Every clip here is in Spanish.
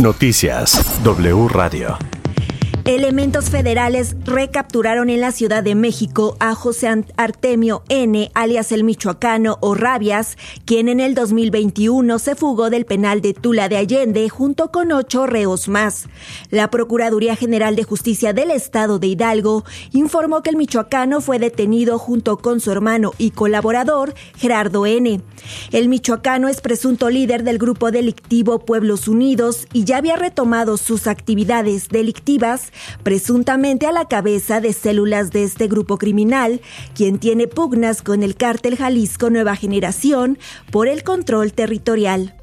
Noticias W Radio. Elementos federales recapturaron en la Ciudad de México a José Artemio N., alias el Michoacano o Rabias, quien en el 2021 se fugó del penal de Tula de Allende junto con ocho reos más. La Procuraduría General de Justicia del Estado de Hidalgo informó que el michoacano fue detenido junto con su hermano y colaborador Gerardo N. El michoacano es presunto líder del grupo delictivo Pueblos Unidos y ya había retomado sus actividades delictivas presuntamente a la cabeza de células de este grupo criminal, quien tiene pugnas con el cártel Jalisco Nueva Generación por el control territorial.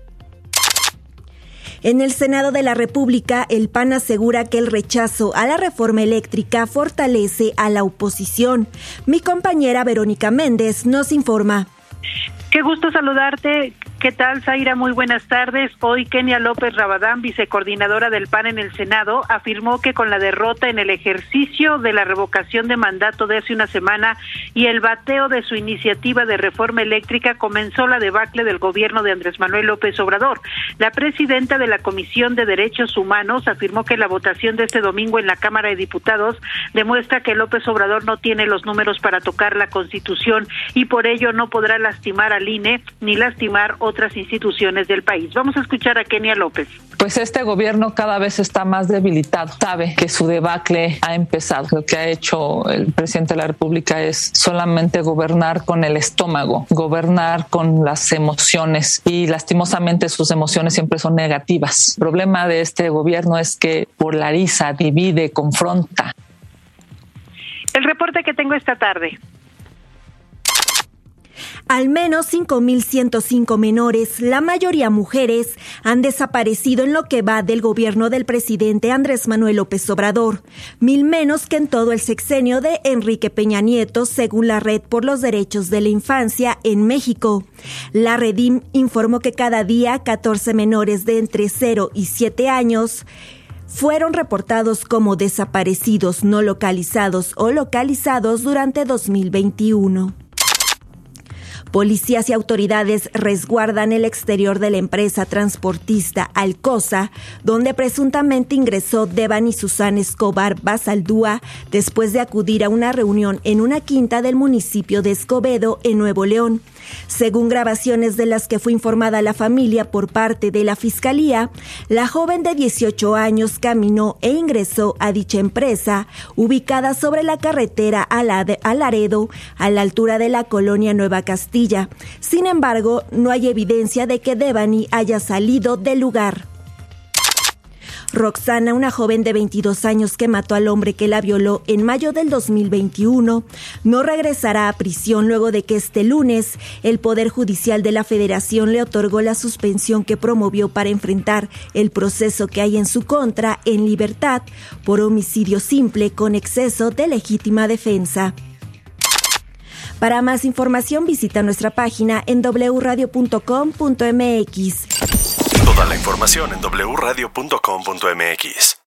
En el Senado de la República, el PAN asegura que el rechazo a la reforma eléctrica fortalece a la oposición. Mi compañera Verónica Méndez nos informa. Qué gusto saludarte. ¿Qué tal, Zaira? Muy buenas tardes. Hoy Kenia López Rabadán, vicecoordinadora del PAN en el Senado, afirmó que con la derrota en el ejercicio de la revocación de mandato de hace una semana y el bateo de su iniciativa de reforma eléctrica comenzó la debacle del gobierno de Andrés Manuel López Obrador. La presidenta de la Comisión de Derechos Humanos afirmó que la votación de este domingo en la Cámara de Diputados demuestra que López Obrador no tiene los números para tocar la Constitución y por ello no podrá lastimar al INE ni lastimar otras instituciones del país. Vamos a escuchar a Kenia López. Pues este gobierno cada vez está más debilitado. Sabe que su debacle ha empezado. Lo que ha hecho el presidente de la República es solamente gobernar con el estómago, gobernar con las emociones y lastimosamente sus emociones siempre son negativas. El problema de este gobierno es que polariza, divide, confronta. El reporte que tengo esta tarde. Al menos 5.105 menores, la mayoría mujeres, han desaparecido en lo que va del gobierno del presidente Andrés Manuel López Obrador, mil menos que en todo el sexenio de Enrique Peña Nieto, según la Red por los Derechos de la Infancia en México. La Redim informó que cada día 14 menores de entre 0 y 7 años fueron reportados como desaparecidos no localizados o localizados durante 2021. Policías y autoridades resguardan el exterior de la empresa transportista Alcosa, donde presuntamente ingresó Devan y Escobar Basaldúa después de acudir a una reunión en una quinta del municipio de Escobedo, en Nuevo León. Según grabaciones de las que fue informada la familia por parte de la Fiscalía, la joven de 18 años caminó e ingresó a dicha empresa, ubicada sobre la carretera a Laredo, a la altura de la colonia Nueva Castilla. Sin embargo, no hay evidencia de que Devani haya salido del lugar. Roxana, una joven de 22 años que mató al hombre que la violó en mayo del 2021, no regresará a prisión luego de que este lunes el Poder Judicial de la Federación le otorgó la suspensión que promovió para enfrentar el proceso que hay en su contra en libertad por homicidio simple con exceso de legítima defensa. Para más información visita nuestra página en wradio.com.mx. Toda la información en wradio.com.mx.